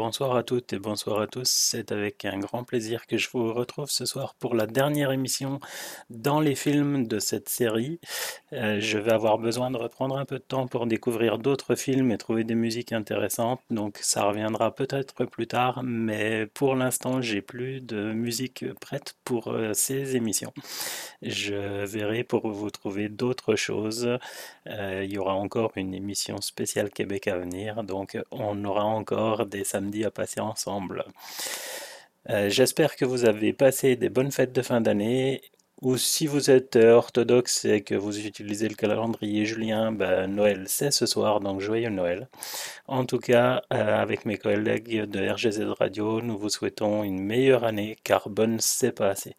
bonsoir à toutes et bonsoir à tous. C'est avec un grand plaisir que je vous retrouve ce soir pour la dernière émission dans les films de cette série. Euh, je vais avoir besoin de reprendre un peu de temps pour découvrir d'autres films et trouver des musiques intéressantes, donc ça reviendra peut-être plus tard, mais pour l'instant j'ai plus de musique prête pour euh, ces émissions. Je verrai pour vous trouver d'autres choses. Euh, il y aura encore une émission spéciale Québec à venir, donc on aura encore des samedis à passer ensemble. Euh, j'espère que vous avez passé des bonnes fêtes de fin d'année. Ou si vous êtes orthodoxe et que vous utilisez le calendrier julien, ben, Noël c'est ce soir, donc joyeux Noël. En tout cas, euh, avec mes collègues de RGZ Radio, nous vous souhaitons une meilleure année car bonne c'est pas assez.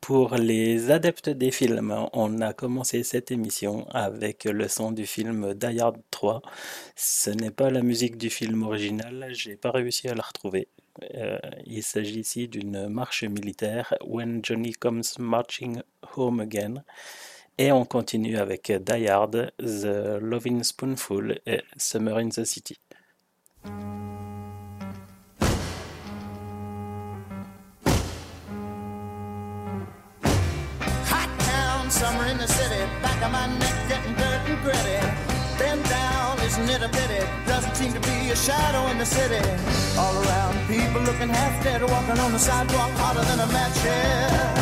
Pour les adeptes des films, on a commencé cette émission avec le son du film Die Hard 3. Ce n'est pas la musique du film original, j'ai pas réussi à la retrouver. Euh, il s'agit ici d'une marche militaire, When Johnny Comes Marching Home Again. Et on continue avec Die Hard, The Loving Spoonful et Summer in the City. Summer in the city, back of my neck getting dirt and gritty. Bend down, isn't it a pity? Doesn't seem to be a shadow in the city. All around, people looking half dead, walking on the sidewalk hotter than a match here.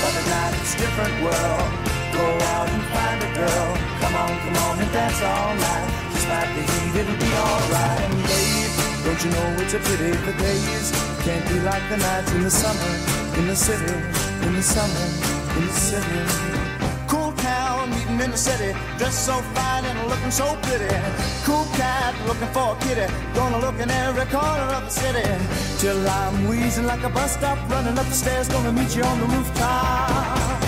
But at night it's a different world. Go out and find a girl. Come on, come on and dance all night. Despite the heat, it'll be alright. And babe, don't you know it's a pity the days can't be like the nights in the summer, in the city, in the summer, in the city in the city, dressed so fine and looking so pretty. Cool cat looking for a kitty, gonna look in every corner of the city. Till I'm wheezing like a bus stop, running up the stairs, gonna meet you on the rooftop.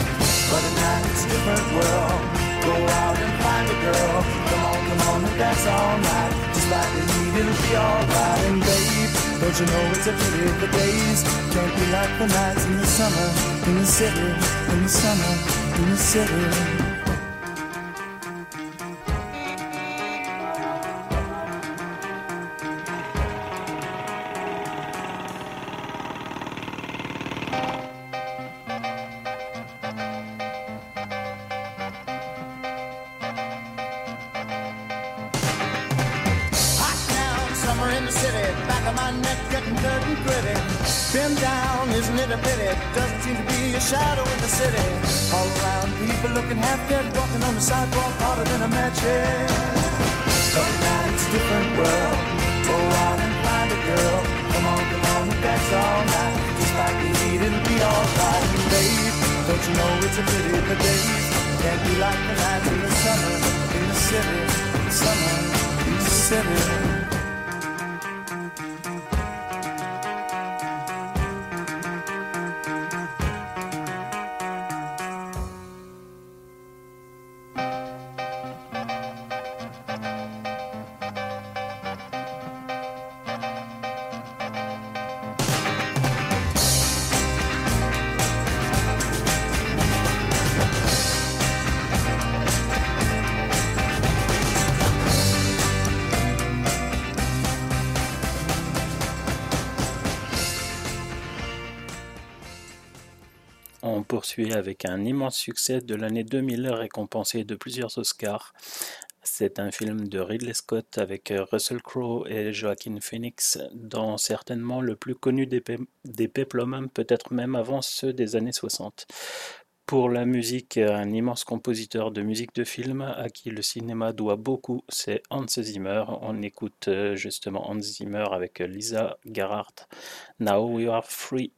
But at it's a different world. Go out and find a girl. Come on, come on and dance all night. Just like the heat, it'll be alright. And babe, don't you know it's a pity the days can't be like the nights in the summer, in the city, in the summer, in the city. você. Poursuit avec un immense succès de l'année 2000 récompensé de plusieurs Oscars. C'est un film de Ridley Scott avec Russell Crowe et Joaquin Phoenix, dont certainement le plus connu des, pe des peut-être même avant ceux des années 60. Pour la musique, un immense compositeur de musique de film à qui le cinéma doit beaucoup, c'est Hans Zimmer. On écoute justement Hans Zimmer avec Lisa Gerhardt. Now We Are Free.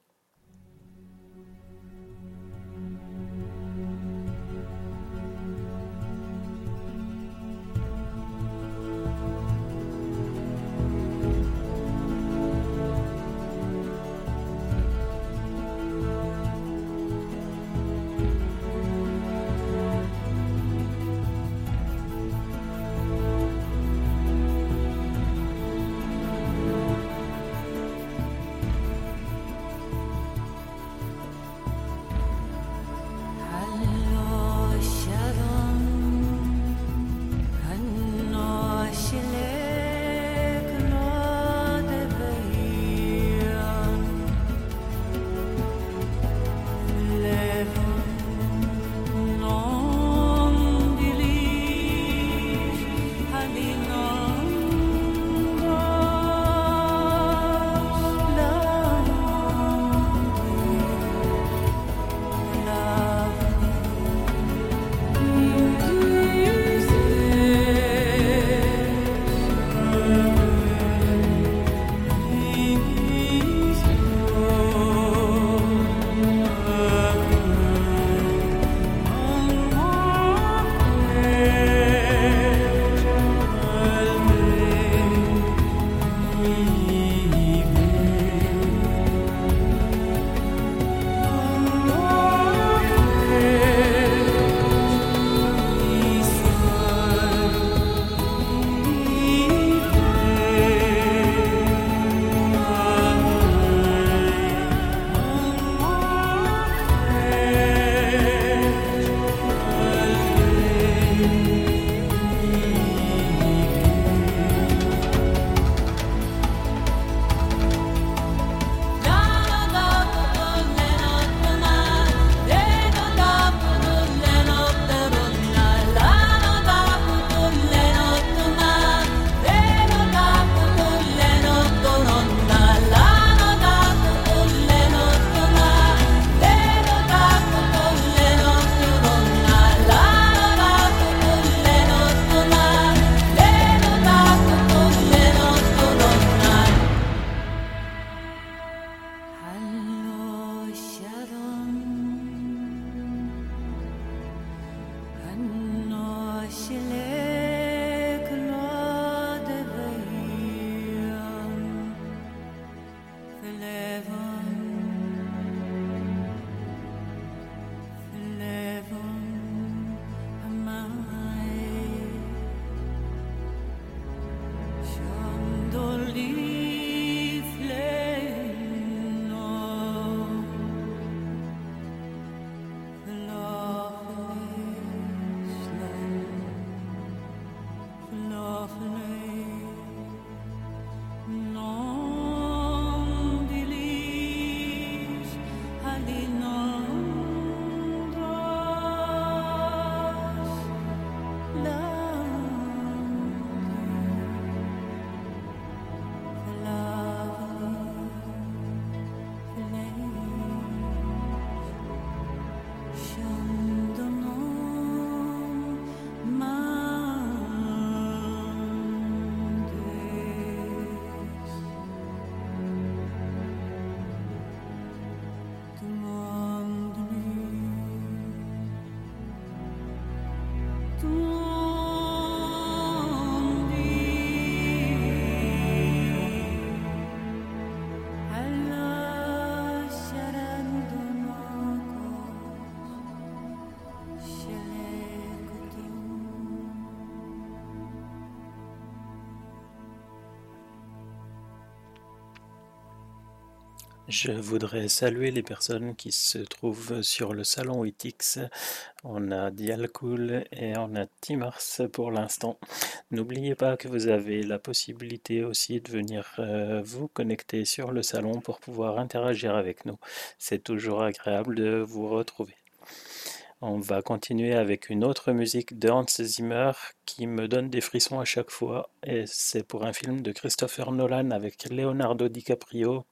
Je voudrais saluer les personnes qui se trouvent sur le salon ITX. On a Dialcool et on a Timars pour l'instant. N'oubliez pas que vous avez la possibilité aussi de venir euh, vous connecter sur le salon pour pouvoir interagir avec nous. C'est toujours agréable de vous retrouver. On va continuer avec une autre musique de Hans Zimmer qui me donne des frissons à chaque fois. Et c'est pour un film de Christopher Nolan avec Leonardo DiCaprio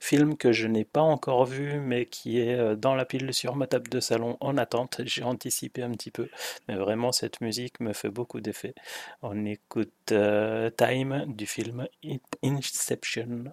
Film que je n'ai pas encore vu, mais qui est euh, dans la pile sur ma table de salon en attente. J'ai anticipé un petit peu, mais vraiment cette musique me fait beaucoup d'effet. On écoute euh, Time du film Inception.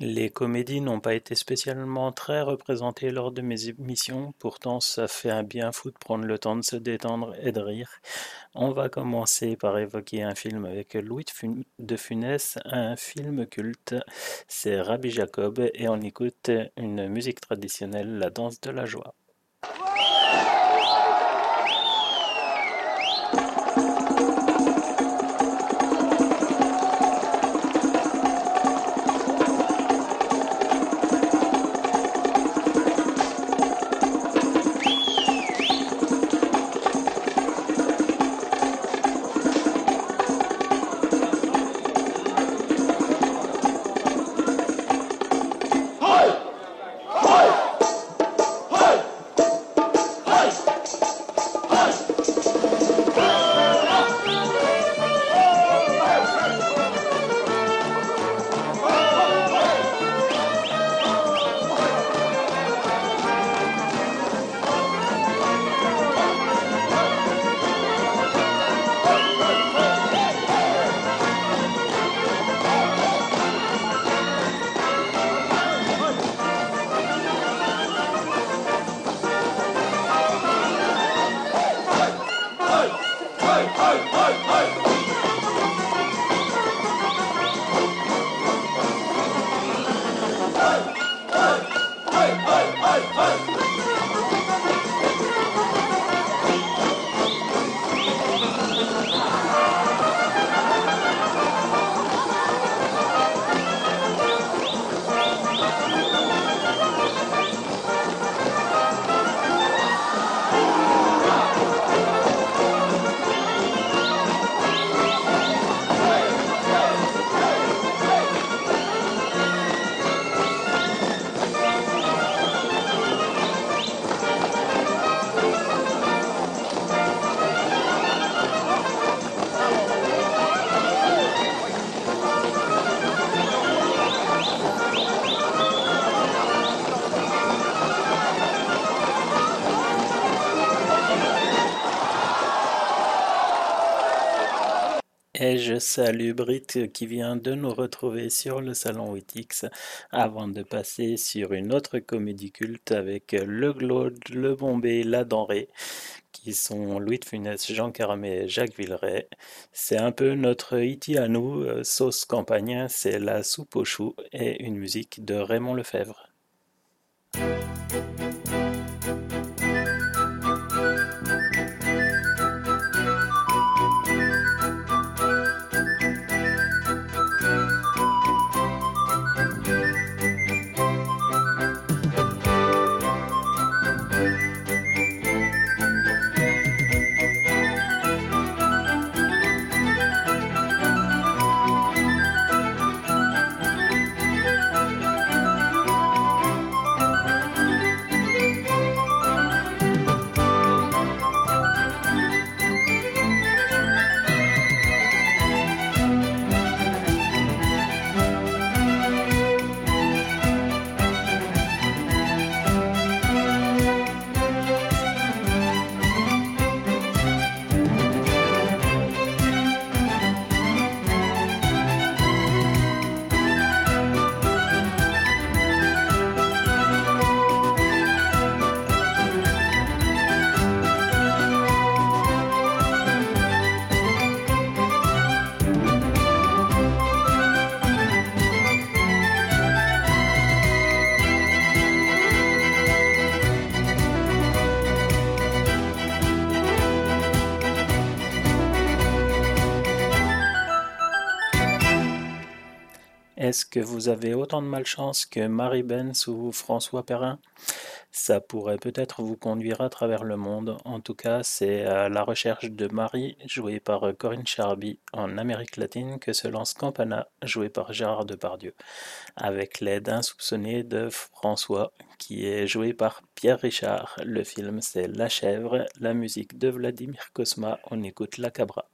Les comédies n'ont pas été spécialement très représentées lors de mes émissions, pourtant ça fait un bien fou de prendre le temps de se détendre et de rire. On va commencer par évoquer un film avec Louis de Funès, un film culte, c'est Rabbi Jacob, et on écoute une musique traditionnelle, la danse de la joie. Salue Brit qui vient de nous retrouver sur le salon Witix avant de passer sur une autre comédie culte avec Le Glaude, Le Bombay, La Denrée qui sont Louis de Funès, Jean Carmé et Jacques Villeray. C'est un peu notre iti à nous, euh, sauce campagne, c'est la soupe aux choux et une musique de Raymond Lefebvre. Que vous avez autant de malchance que Marie Benz ou François Perrin Ça pourrait peut-être vous conduire à travers le monde. En tout cas, c'est à la recherche de Marie, jouée par Corinne Charby en Amérique latine, que se lance Campana, joué par Gérard Depardieu, avec l'aide insoupçonnée de François, qui est joué par Pierre Richard. Le film, c'est La chèvre, la musique de Vladimir Kosma. On écoute La Cabra.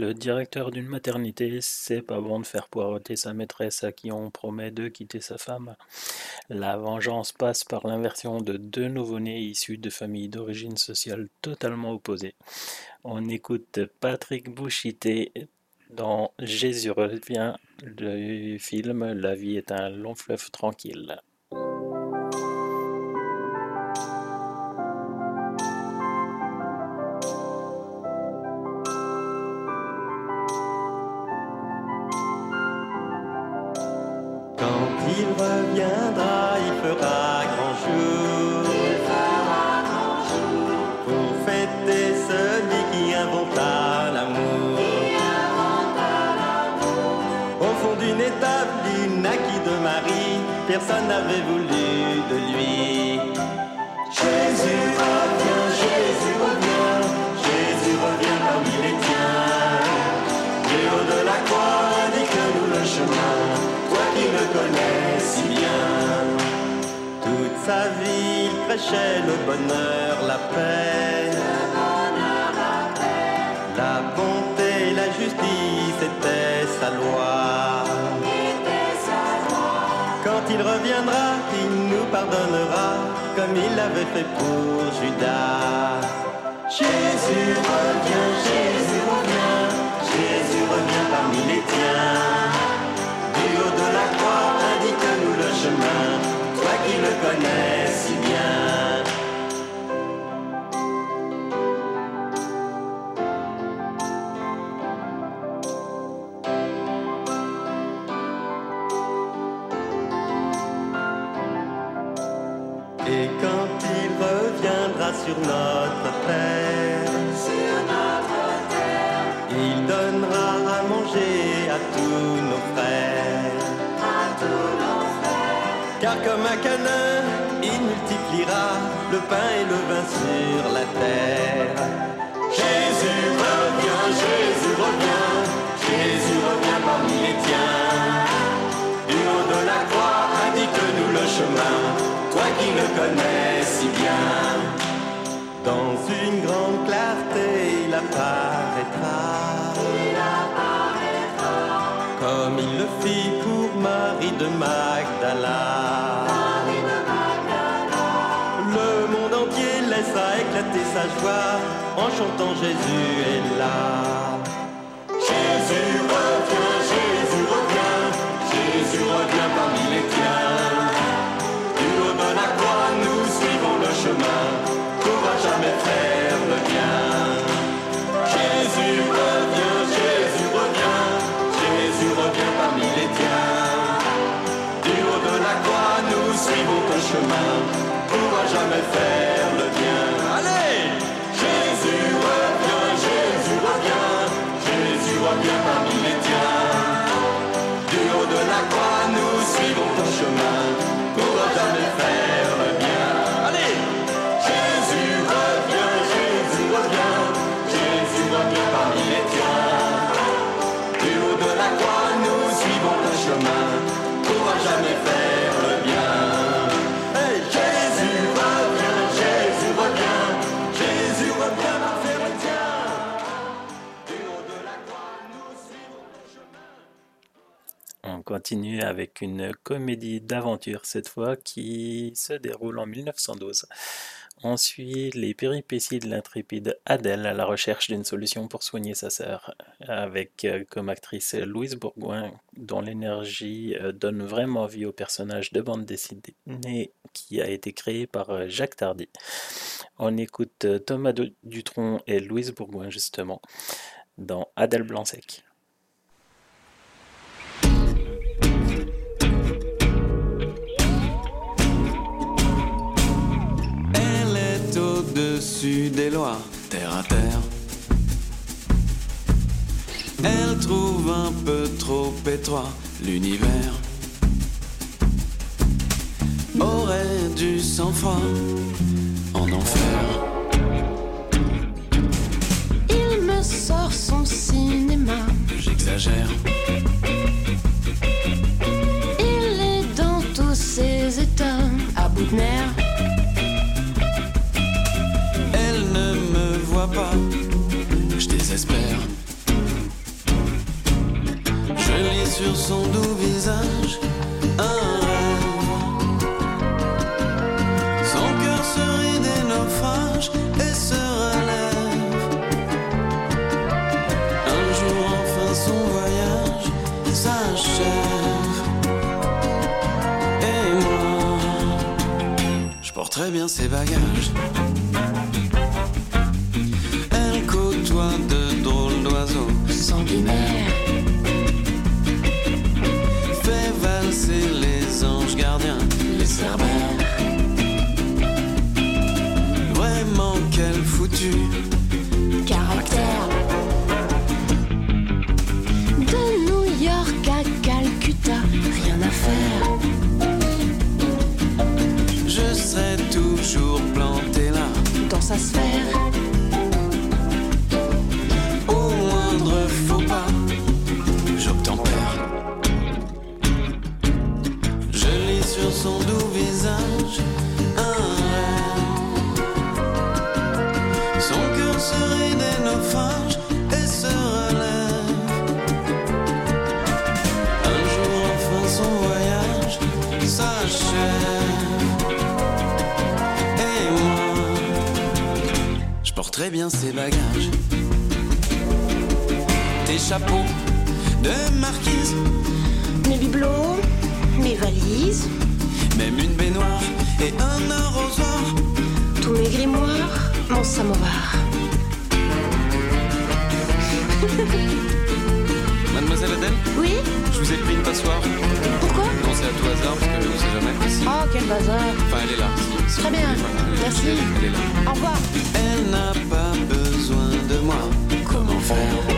Le directeur d'une maternité, c'est pas bon de faire poireauter sa maîtresse à qui on promet de quitter sa femme. La vengeance passe par l'inversion de deux nouveau-nés issus de familles d'origine sociale totalement opposées. On écoute Patrick Bouchité dans Jésus revient, le film La vie est un long fleuve tranquille. Naquit de Marie, personne n'avait voulu de lui. Jésus revient, Jésus revient, Jésus revient parmi les tiens. Et haut de la croix, indique-nous le chemin, toi qui le connais si bien. Toute sa vie, il prêchait le bonheur, la paix. Il reviendra, il nous pardonnera, comme il l'avait fait pour Judas. Jésus revient, Jésus revient, Jésus revient parmi les tiens. Du haut de la croix, indique-nous le chemin, toi qui le connais comme un canin, il multipliera le pain et le vin sur la terre. Jésus revient, Jésus revient, Jésus revient parmi les tiens. Du haut de la croix, indique-nous le chemin, toi qui le connais si bien. Dans une grande clarté, il apparaîtra. Comme il le fit pour Marie de Magdala. Laissa éclater sa joie en chantant Jésus est là. Avec une comédie d'aventure cette fois qui se déroule en 1912. On suit les péripéties de l'intrépide Adèle à la recherche d'une solution pour soigner sa sœur, avec euh, comme actrice Louise Bourgoin, dont l'énergie euh, donne vraiment vie au personnage de bande dessinée qui a été créé par euh, Jacques Tardy. On écoute Thomas Du- Dutronc et Louise Bourgoin justement dans Adèle Blanc-Sec. Au-dessus des lois, terre à terre. Elle trouve un peu trop étroit l'univers. Aurait du sang-froid en enfer. Il me sort son cinéma. J'exagère. Il est dans tous ses états à bout de nerfs. je désespère. Je lis sur son doux visage un rêve. Son cœur se rit des naufrages et se relève. Un jour enfin son voyage s'achève. Et moi, je porte très bien ses bagages. Sanguinaire. fait je porterai bien ses bagages. Des chapeaux de marquise, mes bibelots, mes valises, même une baignoire et un arrosoir. tous mes grimoires, mon samovar. Mademoiselle Adèle, Oui je vous ai pris une passoire. Pourquoi Non, c'est à tout hasard parce que on sait jamais. Si- Oh, quel bazar. Enfin, elle est là. Si- si Très bien. Merci. Au revoir. Elle n'a pas besoin de moi. Comment faire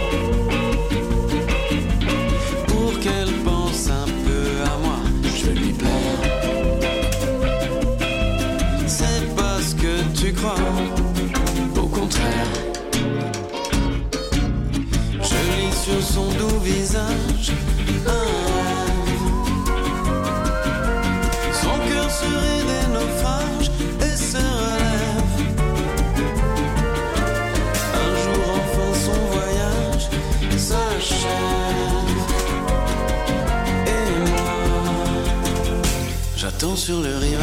sur le rivage.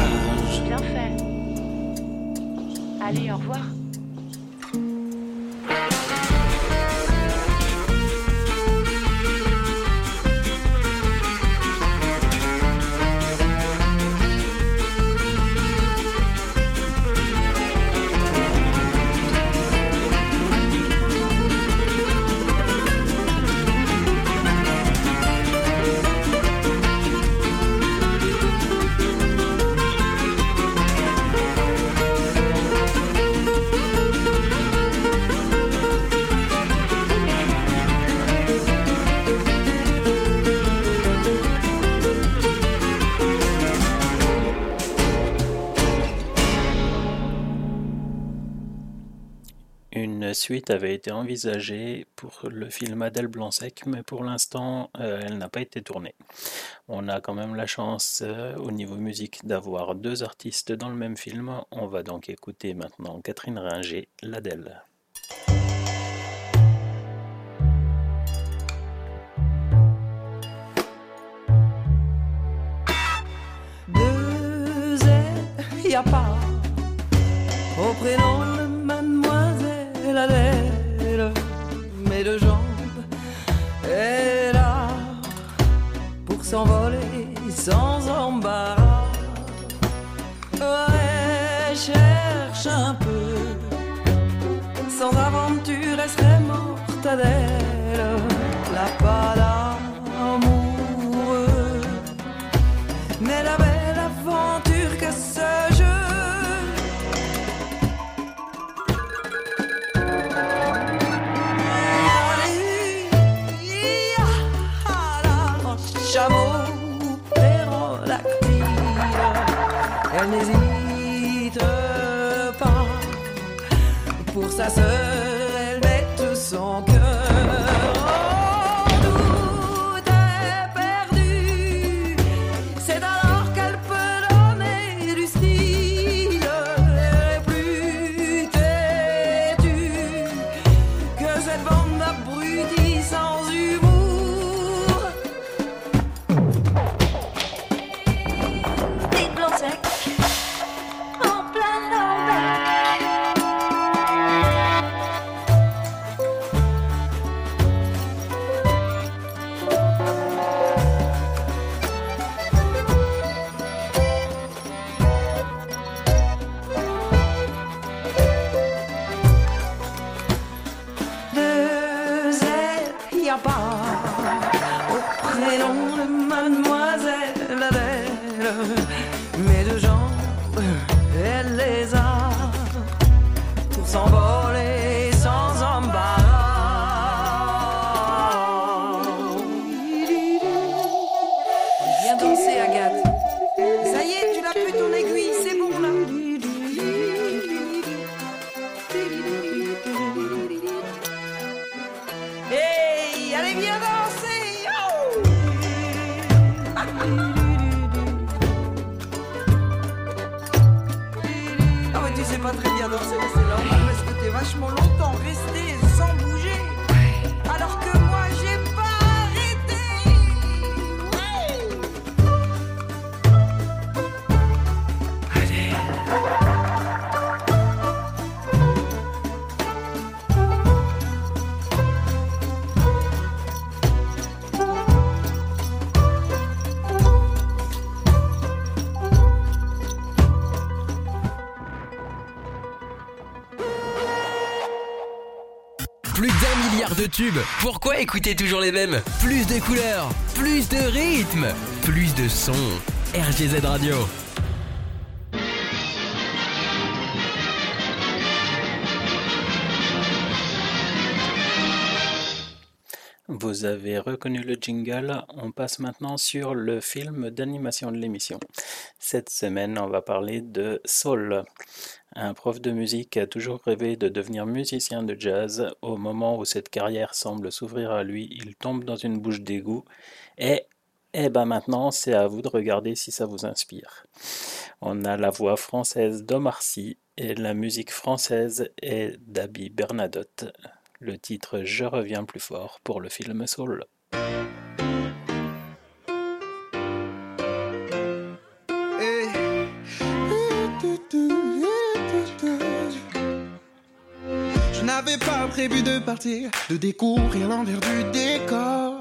Avait été envisagée pour le film Adèle Blanc-Sec, mais pour l'instant, euh, elle n'a pas été tournée. On a quand même la chance, euh, au niveau musique, d'avoir deux artistes dans le même film. On va donc écouter maintenant Catherine Ringer, l'Adèle. deux y a pas au prénom mais deux jambes, elle a pour s'envoler sans embarras. Ouais, cherche un peu, sans aventure, elle serait morte Adèle, la pas Pour sa tubes. Pourquoi écouter toujours les mêmes? Plus de couleurs, plus de rythmes, plus de sons. RGZ Radio. Vous avez reconnu le jingle, on passe maintenant sur le film d'animation de l'émission. Cette semaine, on va parler de Soul. Un prof de musique a toujours rêvé de devenir musicien de jazz. Au moment où cette carrière semble s'ouvrir à lui, il tombe dans une bouche d'égout. Et, eh ben maintenant, c'est à vous de regarder si ça vous inspire. On a la voix française d'Omar Sy et la musique française est d'Abby Bernadotte. Le titre Je reviens plus fort pour le film Soul. Prévu de partir, de découvrir l'envers du décor.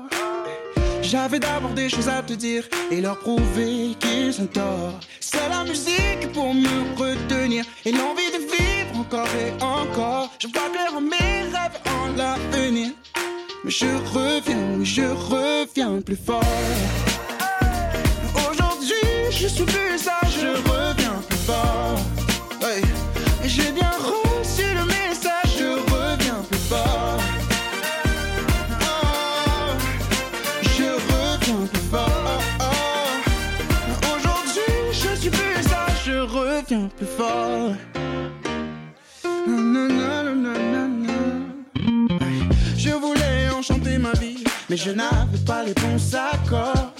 J'avais d'abord des choses à te dire et leur prouver qu'ils ont tort. C'est la musique pour me retenir et l'envie de vivre encore et encore. Je vois clair en mes rêves en l'avenir. Mais je reviens, je reviens plus fort. Aujourd'hui, je suis plus sage, je reviens plus fort. J'ai bien Je voulais enchanter ma vie, mais je n'avais pas les bons accords.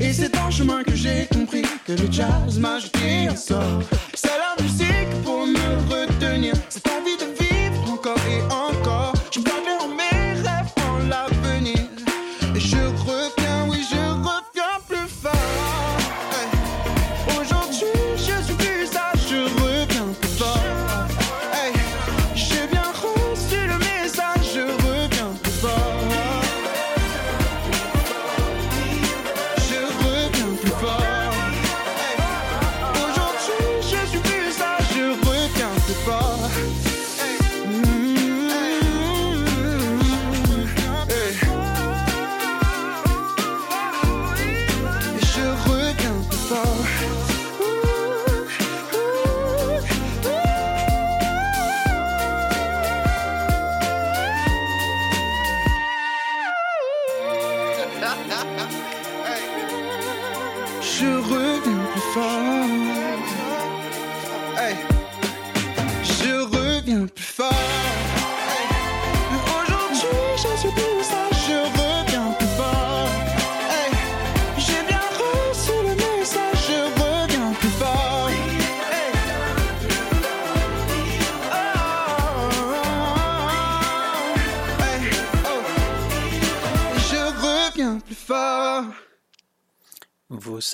Et c'est en chemin que j'ai compris que le jazz m'a jeté un sort. C'est la musique pour me retenir, cette envie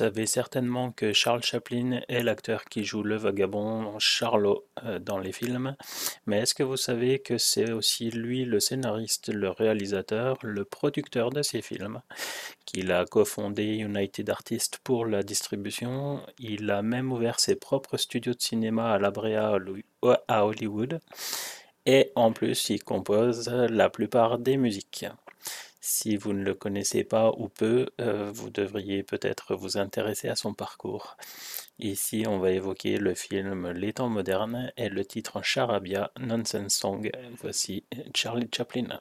savez certainement que Charles Chaplin est l'acteur qui joue le vagabond Charlot euh, dans les films, mais est-ce que vous savez que c'est aussi lui le scénariste, le réalisateur, le producteur de ces films? Qu'il a cofondé United Artists pour la distribution, il a même ouvert ses propres studios de cinéma à La Brea à Hollywood, et en plus il compose la plupart des musiques. Si vous ne le connaissez pas ou peu, euh, vous devriez peut-être vous intéresser à son parcours. Ici, on va évoquer le film Les temps modernes et le titre Charabia Nonsense Song. Voici Charlie Chaplin.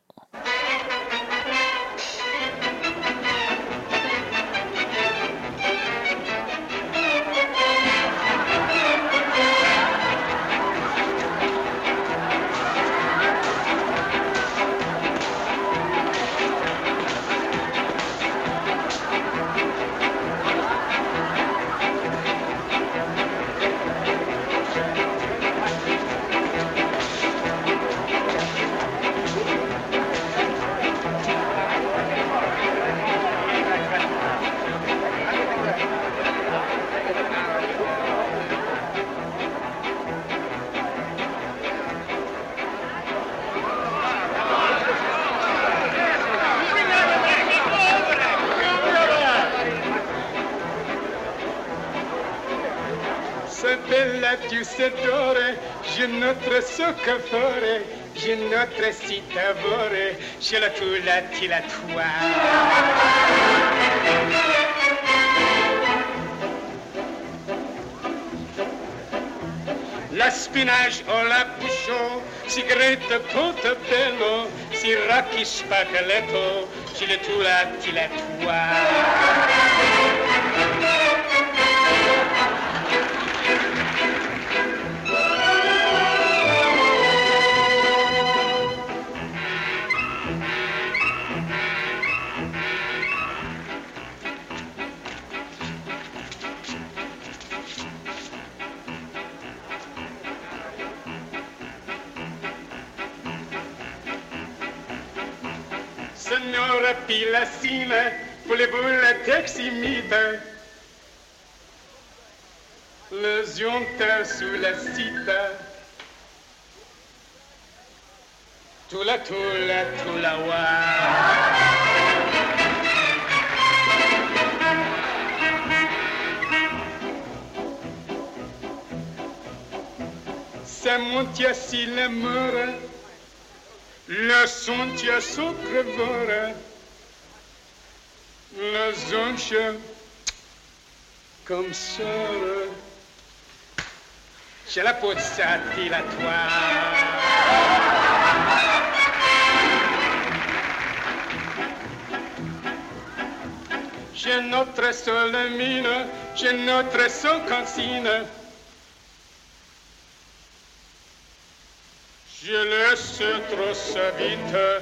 Ce fare, je notre si t'avore, je la tu la ti la tua. La spinage o la bouchon, si grete bello, si racchi spaccaletto, je la tu la ti la. Le zionta sous la cita Tula tula tula wa. Samuntia si l'amore La sontia sopravvora La zoncia Comme sora C'è la pozzati la tua C'è notre sole mine C'è notre so cancine Je laisse trop sa vite,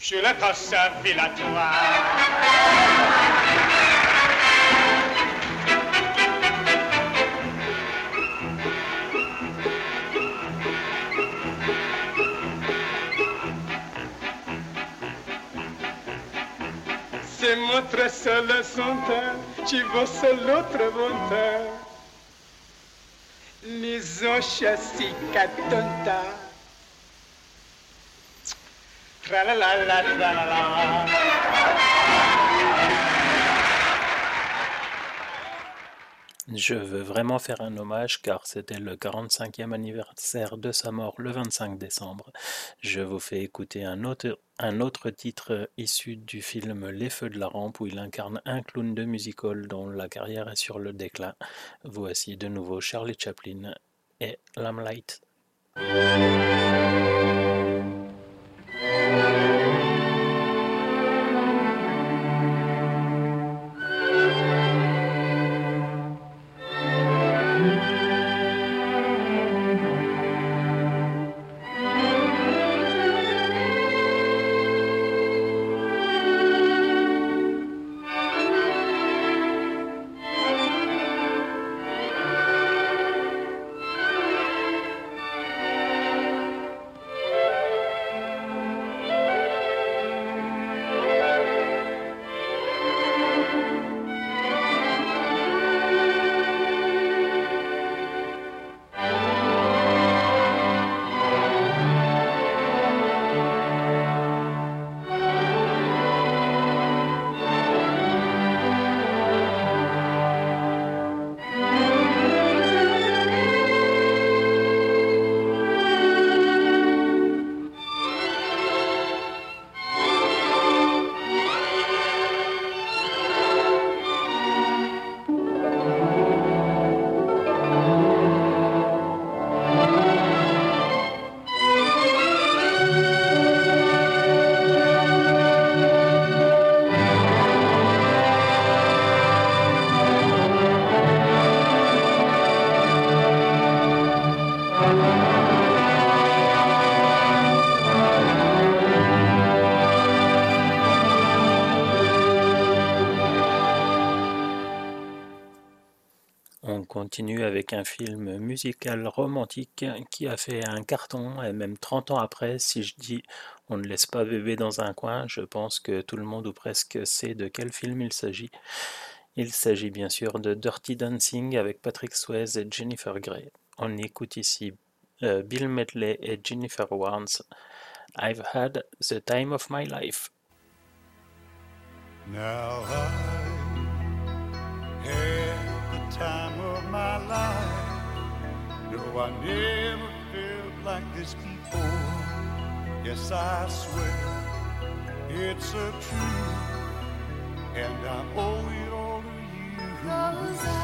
je la passe à C'est notre seule sonta, ci vosse l'autre volta. Les chassis tonta. Tra la la la la. Je veux vraiment faire un hommage car c'était le 45e anniversaire de sa mort le 25 décembre. Je vous fais écouter un autre, titre issu du film Les Feux de la Rampe où il incarne un clown de musical dont la carrière est sur le déclin. Voici de nouveau Charlie Chaplin et Lamplight. continue avec un film musical romantique qui a fait un carton et même 30 ans après, si je dis on ne laisse pas bébé dans un coin, je pense que tout le monde ou presque sait de quel film il s'agit. Il s'agit bien sûr de Dirty Dancing avec Patrick Swayze et Jennifer Grey. On écoute ici euh, Bill Medley et Jennifer Warnes. I've had the time of my life. time of my life. No, I never felt like this before. Yes, I swear it's a truth, and I owe it all to you. Rosa.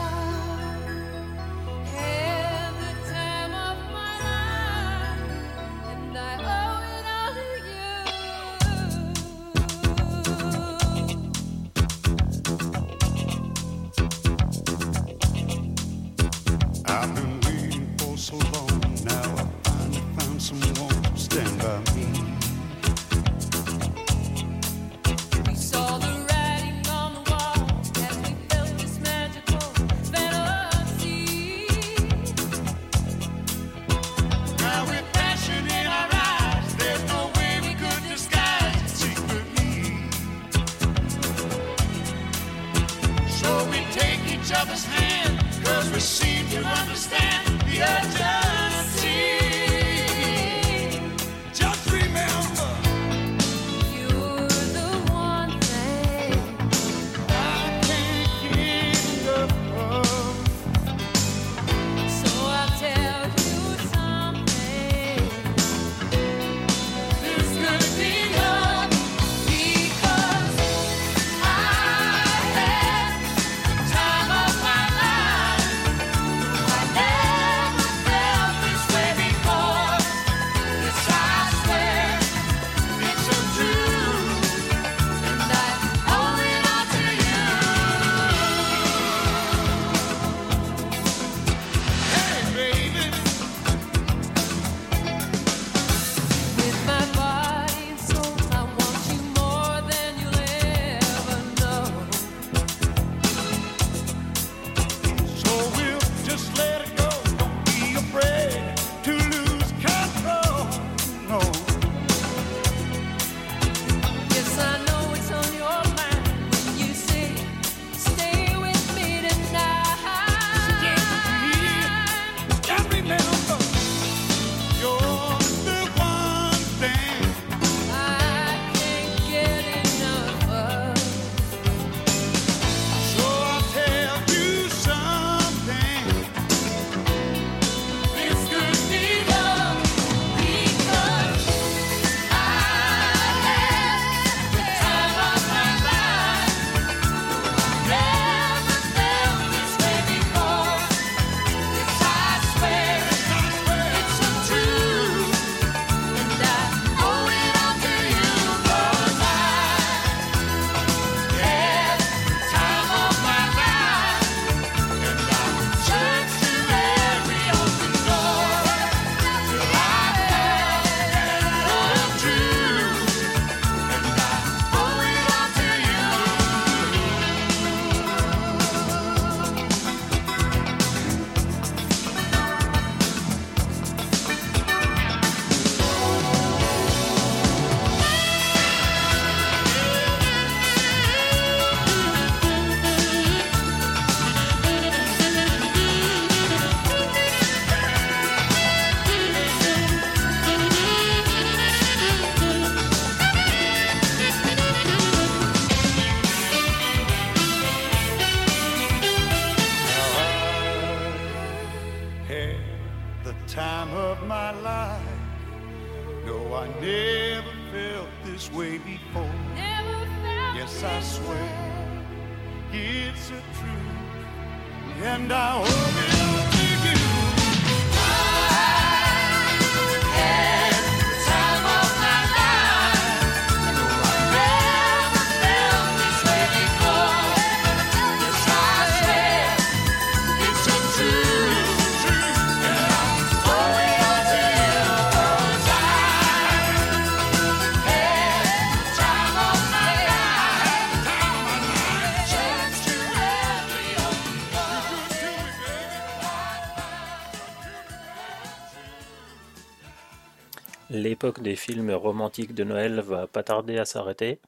L'époque des films romantiques de Noël va pas tarder à s'arrêter.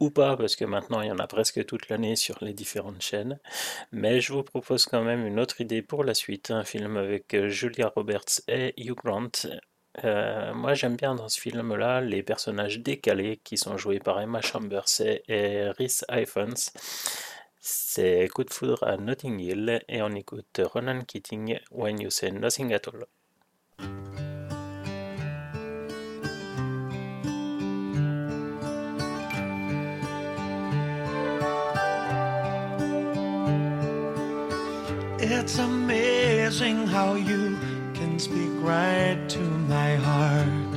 Ou pas, parce que maintenant il y en a presque toute l'année sur les différentes chaînes. Mais je vous propose quand même une autre idée pour la suite, un film avec euh, Julia Roberts et Hugh Grant. Euh, moi j'aime bien dans ce film-là les personnages décalés qui sont joués par Emma Chambers et, Rhys Ifans. C'est Coup de foudre à Notting Hill et on écoute Ronan Keating, When You Say Nothing at All. It's amazing how you can speak right to my heart.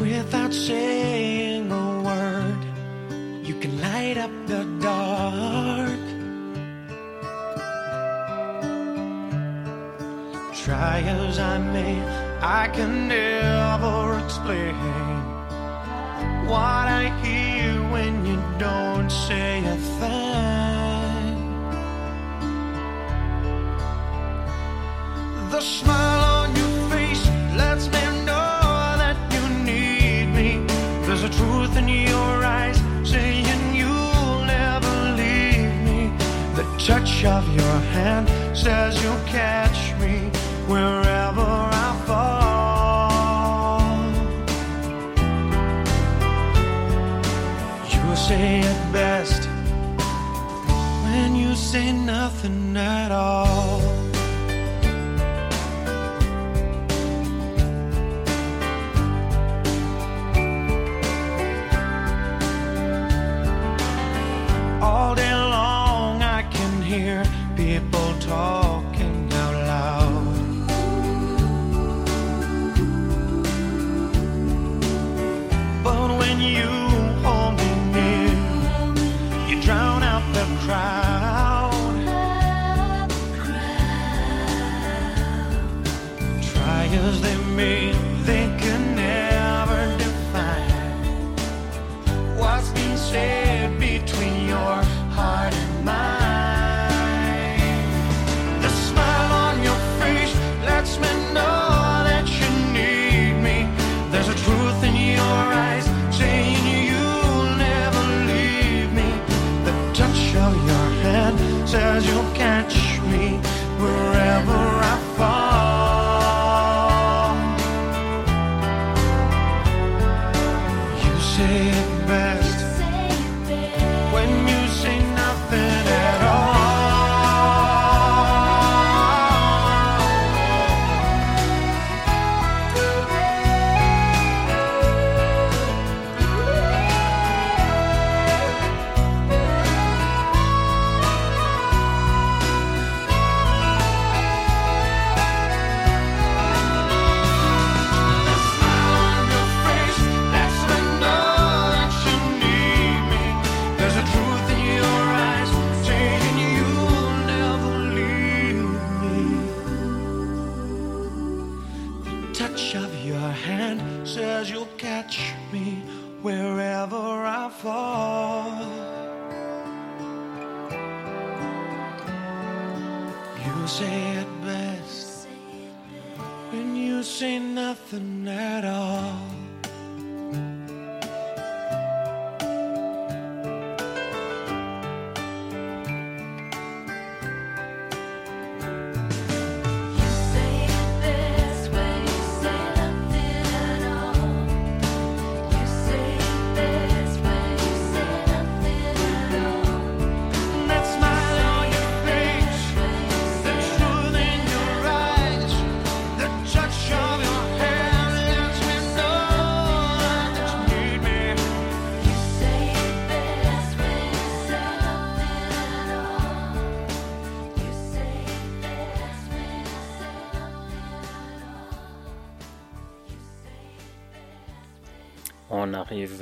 Without saying a word, you can light up the dark. Try as I may, I can never explain what I hear don't say a thing. The smile on your face lets me know that you need me. There's a truth in your eyes saying you'll never leave me. The touch of your hand says you'll catch me wherever I say it best when you say nothing at all. All day long, I can hear people talking try.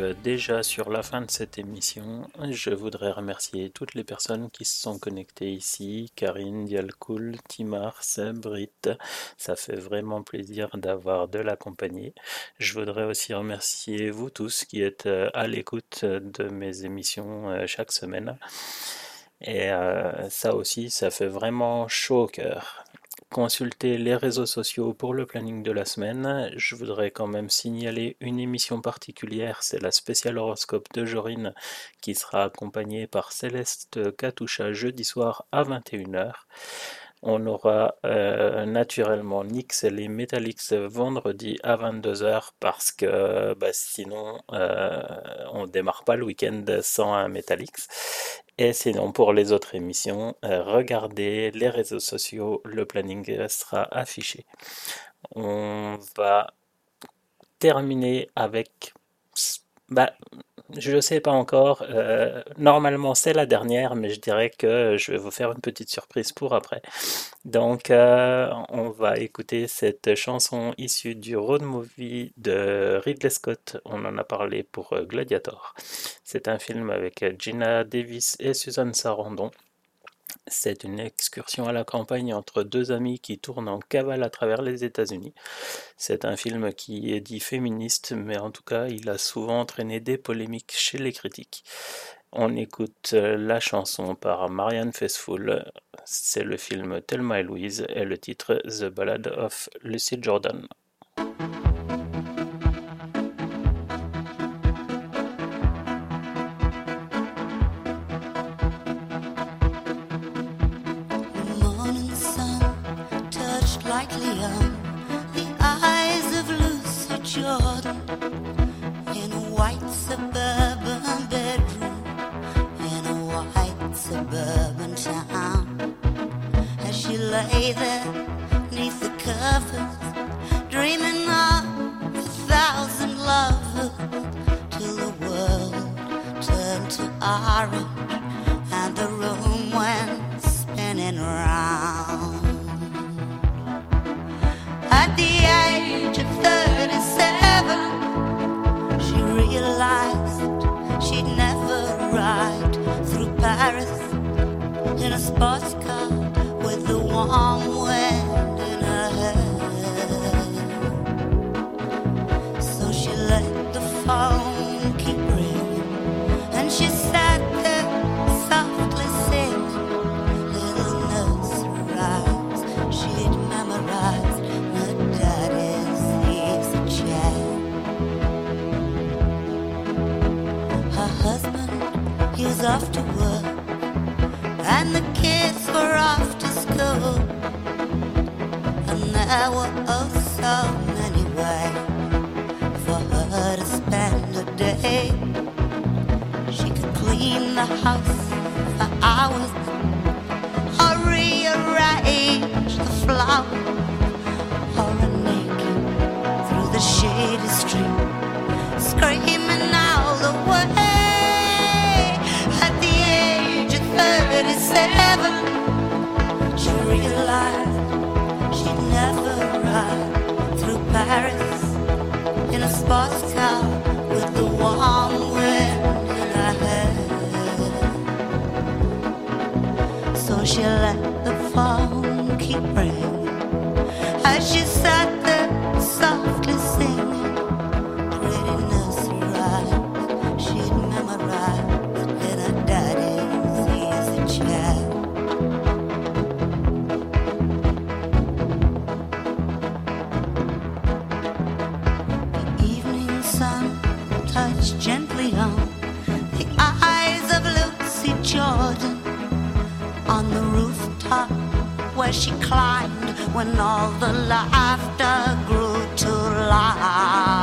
Déjà sur la fin de cette émission. Je voudrais remercier toutes les personnes qui se sont connectées ici. Karine, Dialcool, Timar, Seb, Britt. Ça fait vraiment plaisir d'avoir de la compagnie. Je voudrais aussi remercier vous tous qui êtes euh, à l'écoute de mes émissions euh, chaque semaine. Et euh, ça aussi, ça fait vraiment chaud au cœur. Consulter les réseaux sociaux pour le planning de la semaine. Je voudrais quand même signaler une émission particulière, c'est la spéciale horoscope de Jorine qui sera accompagnée par Céleste Katoucha jeudi soir à 21h. On aura euh, naturellement Nix et les Metallics vendredi à 22h parce que bah, sinon euh, on démarre pas le week-end sans un Metallics. Et sinon pour les autres émissions, euh, regardez les réseaux sociaux, le planning sera affiché. On va terminer avec... Bah, je ne sais pas encore. euh, normalement, c'est la dernière, mais je dirais que je vais vous faire une petite surprise pour après. Donc, euh, on va écouter cette chanson issue du road movie de Ridley Scott. On en a parlé pour euh, Gladiator. C'est un film avec Gina Davis et Suzanne Sarandon. C'est une excursion à la campagne entre deux amis qui tournent en cavale à travers les États-Unis. C'est un film qui est dit féministe, mais en tout cas, il a souvent entraîné des polémiques chez les critiques. On écoute euh, la chanson par Marianne Faithfull. C'est le film Thelma et Louise et le titre The Ballad of Lucy Jordan. Oh so many ways for her to spend a day. She could clean the house for hours or rearrange the flowers or run naked through the shady street, screaming all the way. At the age of 37, in a with the warm wind in her hair. So she let the phone keep ringing as she sat she climbed when all the laughter grew too loud.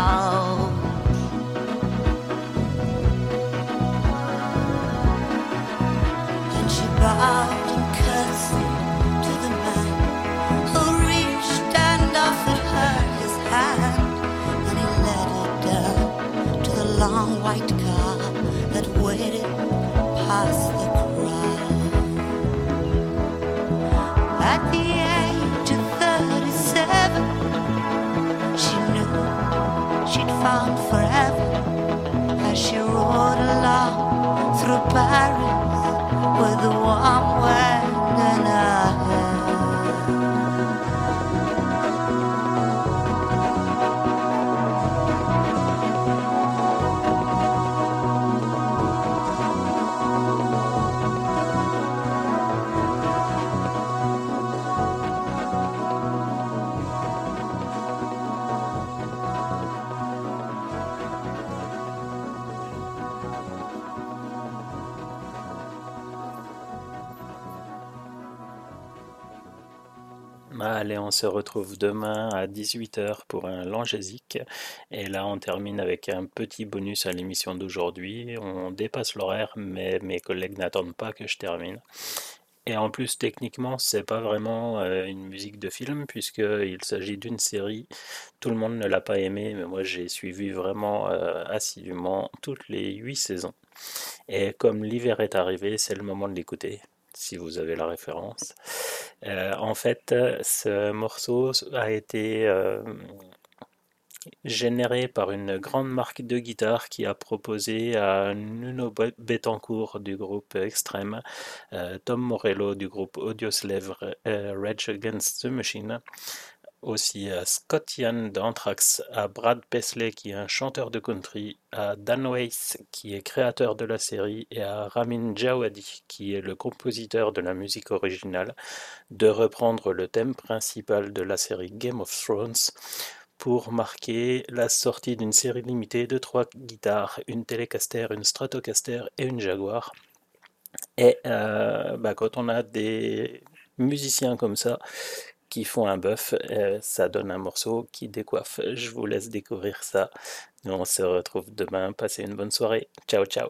Along through Paris with the warm se retrouve demain à 18h pour un Langésique. Et là, on termine avec un petit bonus à l'émission d'aujourd'hui. On dépasse l'horaire, mais mes collègues n'attendent pas que je termine. Et en plus, techniquement, c'est pas vraiment euh, une musique de film, puisqu'il s'agit d'une série. Tout le monde ne l'a pas aimé, mais moi j'ai suivi vraiment euh, assidûment toutes les huit saisons. Et comme l'hiver est arrivé, c'est le moment de l'écouter, si vous avez la référence. Euh, en fait, ce morceau a été euh, généré par une grande marque de guitare qui a proposé à Nuno Be- Betancourt du groupe Extreme, euh, Tom Morello du groupe Audioslave Rage Against the Machine, aussi à Scott Ian d'Anthrax, à Brad Paisley qui est un chanteur de country, à Dan Weiss qui est créateur de la série et à Ramin Djawadi qui est le compositeur de la musique originale de reprendre le thème principal de la série Game of Thrones pour marquer la sortie d'une série limitée de trois guitares, une Telecaster, une Stratocaster et une Jaguar. Et euh, bah, quand on a des musiciens comme ça qui font un buff, euh, ça donne un morceau qui décoiffe. Je vous laisse découvrir ça. Nous, on se retrouve demain. Passez une bonne soirée. Ciao, ciao.